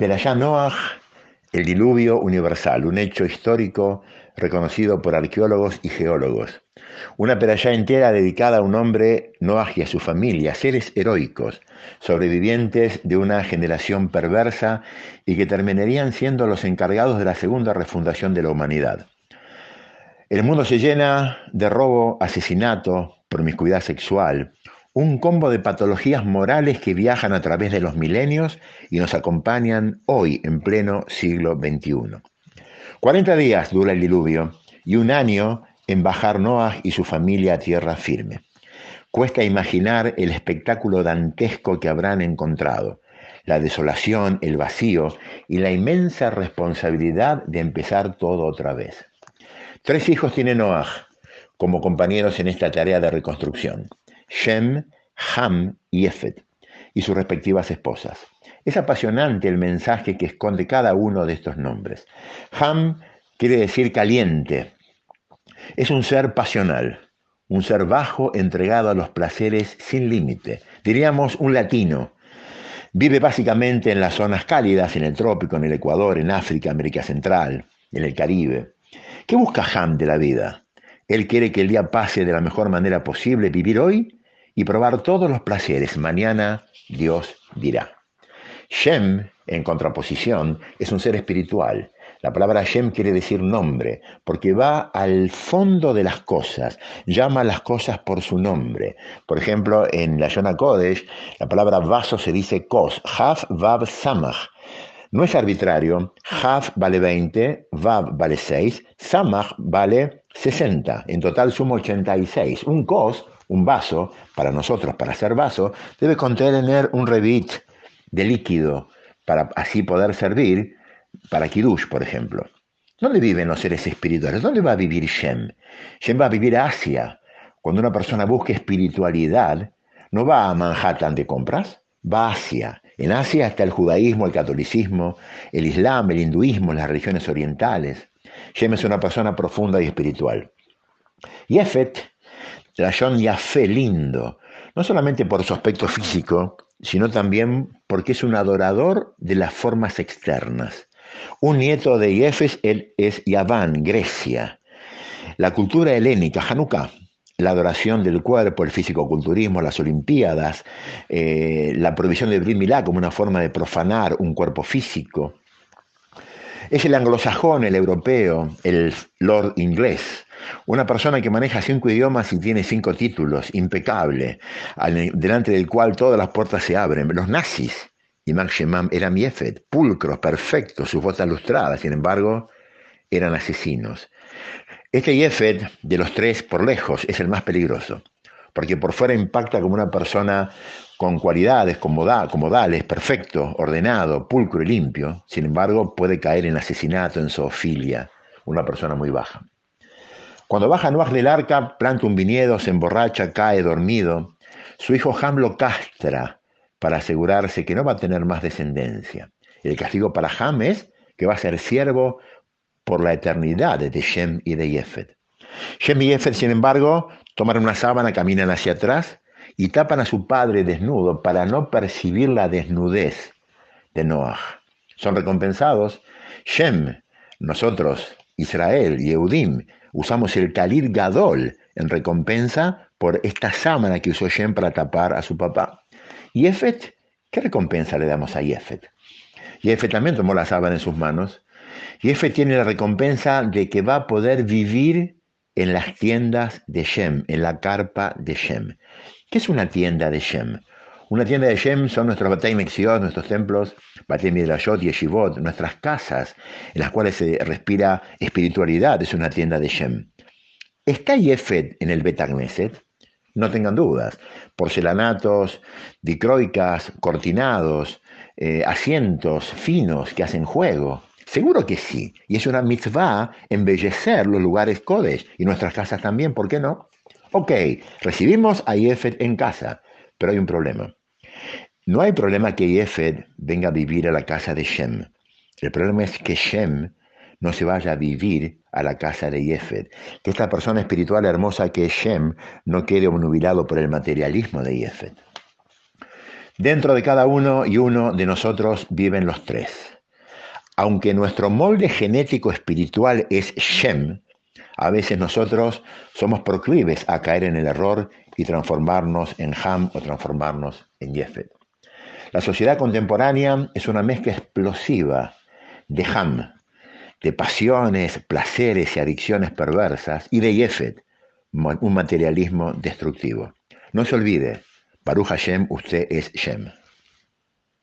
Perashá Noach, el diluvio universal, un hecho histórico reconocido por arqueólogos y geólogos. Una perashá entera dedicada a un hombre, Noach y a su familia, seres heroicos, sobrevivientes de una generación perversa y que terminarían siendo los encargados de la segunda refundación de la humanidad. El mundo se llena de robo, asesinato, promiscuidad sexual, un combo de patologías morales que viajan a través de los milenios y nos acompañan hoy en pleno siglo XXI. 40 días dura el diluvio y un año en bajar Noah y su familia a tierra firme. Cuesta imaginar el espectáculo dantesco que habrán encontrado, la desolación, el vacío y la inmensa responsabilidad de empezar todo otra vez. Tres hijos tiene Noah como compañeros en esta tarea de reconstrucción. Shem, Ham y Efet, y sus respectivas esposas. Es apasionante el mensaje que esconde cada uno de estos nombres. Ham quiere decir caliente. Es un ser pasional, un ser bajo entregado a los placeres sin límite. Diríamos un latino. Vive básicamente en las zonas cálidas, en el trópico, en el Ecuador, en África, América Central, en el Caribe. ¿Qué busca Ham de la vida? Él quiere que el día pase de la mejor manera posible, vivir hoy y probar todos los placeres. Mañana Dios dirá. Shem, en contraposición, es un ser espiritual. La palabra Shem quiere decir nombre, porque va al fondo de las cosas, llama a las cosas por su nombre. Por ejemplo, en la Yona Kodesh, la palabra vaso se dice kos, haf, vav, samach. No es arbitrario, Haf vale 20, Vav vale 6, Samach vale 60, en total suma 86. Un cos, un vaso, para nosotros, para ser vaso, debe contener un revit de líquido para así poder servir para Kiddush, por ejemplo. ¿Dónde viven los seres espirituales? ¿Dónde va a vivir Shem? Shem va a vivir Asia. Cuando una persona busca espiritualidad, no va a Manhattan de compras, va a Asia. En Asia está el judaísmo, el catolicismo, el islam, el hinduismo, las religiones orientales. Shem es una persona profunda y espiritual. Yefet, la John Yafé lindo, no solamente por su aspecto físico, sino también porque es un adorador de las formas externas. Un nieto de Yefes es Yaván, Grecia. La cultura helénica, Hanukkah, la adoración del cuerpo, el fisicoculturismo, las olimpiadas, eh, la provisión de Brit Milá como una forma de profanar un cuerpo físico. Es el anglosajón, el europeo, el lord inglés, una persona que maneja cinco idiomas y tiene cinco títulos, impecable, delante del cual todas las puertas se abren. Los nazis, y Shemam eran miefet, pulcros, perfectos, sus botas lustradas, sin embargo, eran asesinos. Este Yefet, de los tres por lejos, es el más peligroso, porque por fuera impacta como una persona con cualidades, con, modales, perfecto, ordenado, pulcro y limpio. Sin embargo, puede caer en asesinato, en zoofilia, una persona muy baja. Cuando baja Noah del arca, planta un viñedo, se emborracha, cae dormido. Su hijo Ham lo castra para asegurarse que no va a tener más descendencia. El castigo para Ham es que va a ser siervo por la eternidad de Shem y de Yefet. Shem y Yefet, sin embargo, toman una sábana, caminan hacia atrás y tapan a su padre desnudo para no percibir la desnudez de Noah. Son recompensados. Shem, nosotros, Israel y Eudim, usamos el Kalir Gadol en recompensa por esta sábana que usó Shem para tapar a su papá. Yefet, ¿qué recompensa le damos a Yefet? Yefet también tomó la sábana en sus manos y Efe tiene la recompensa de que va a poder vivir en las tiendas de Shem, en la carpa de Shem. ¿Qué es una tienda de Shem? Una tienda de Shem son nuestros Batei Mexiot, nuestros templos, Batei Midrashot y Yeshivot, nuestras casas en las cuales se respira espiritualidad, es una tienda de Shem. ¿Está Yefet en el Betagneset? No tengan dudas. Porcelanatos, dicroicas, cortinados, eh, asientos finos que hacen juego. Seguro que sí. Y es una mitzvah embellecer los lugares Kodesh y nuestras casas también, ¿por qué no? Ok, recibimos a Yefet en casa, pero hay un problema. No hay problema que Yefet venga a vivir a la casa de Shem. El problema es que Shem no se vaya a vivir a la casa de Yefet. Que esta persona espiritual hermosa que es Shem no quede obnubilado por el materialismo de Yefet. Dentro de cada uno y uno de nosotros viven los tres. Aunque nuestro molde genético espiritual es Shem, a veces nosotros somos proclives a caer en el error y transformarnos en Ham o transformarnos en Jefet. La sociedad contemporánea es una mezcla explosiva de Ham, de pasiones, placeres y adicciones perversas, y de Jefet, un materialismo destructivo. No se olvide, Baruch Hashem, usted es Shem.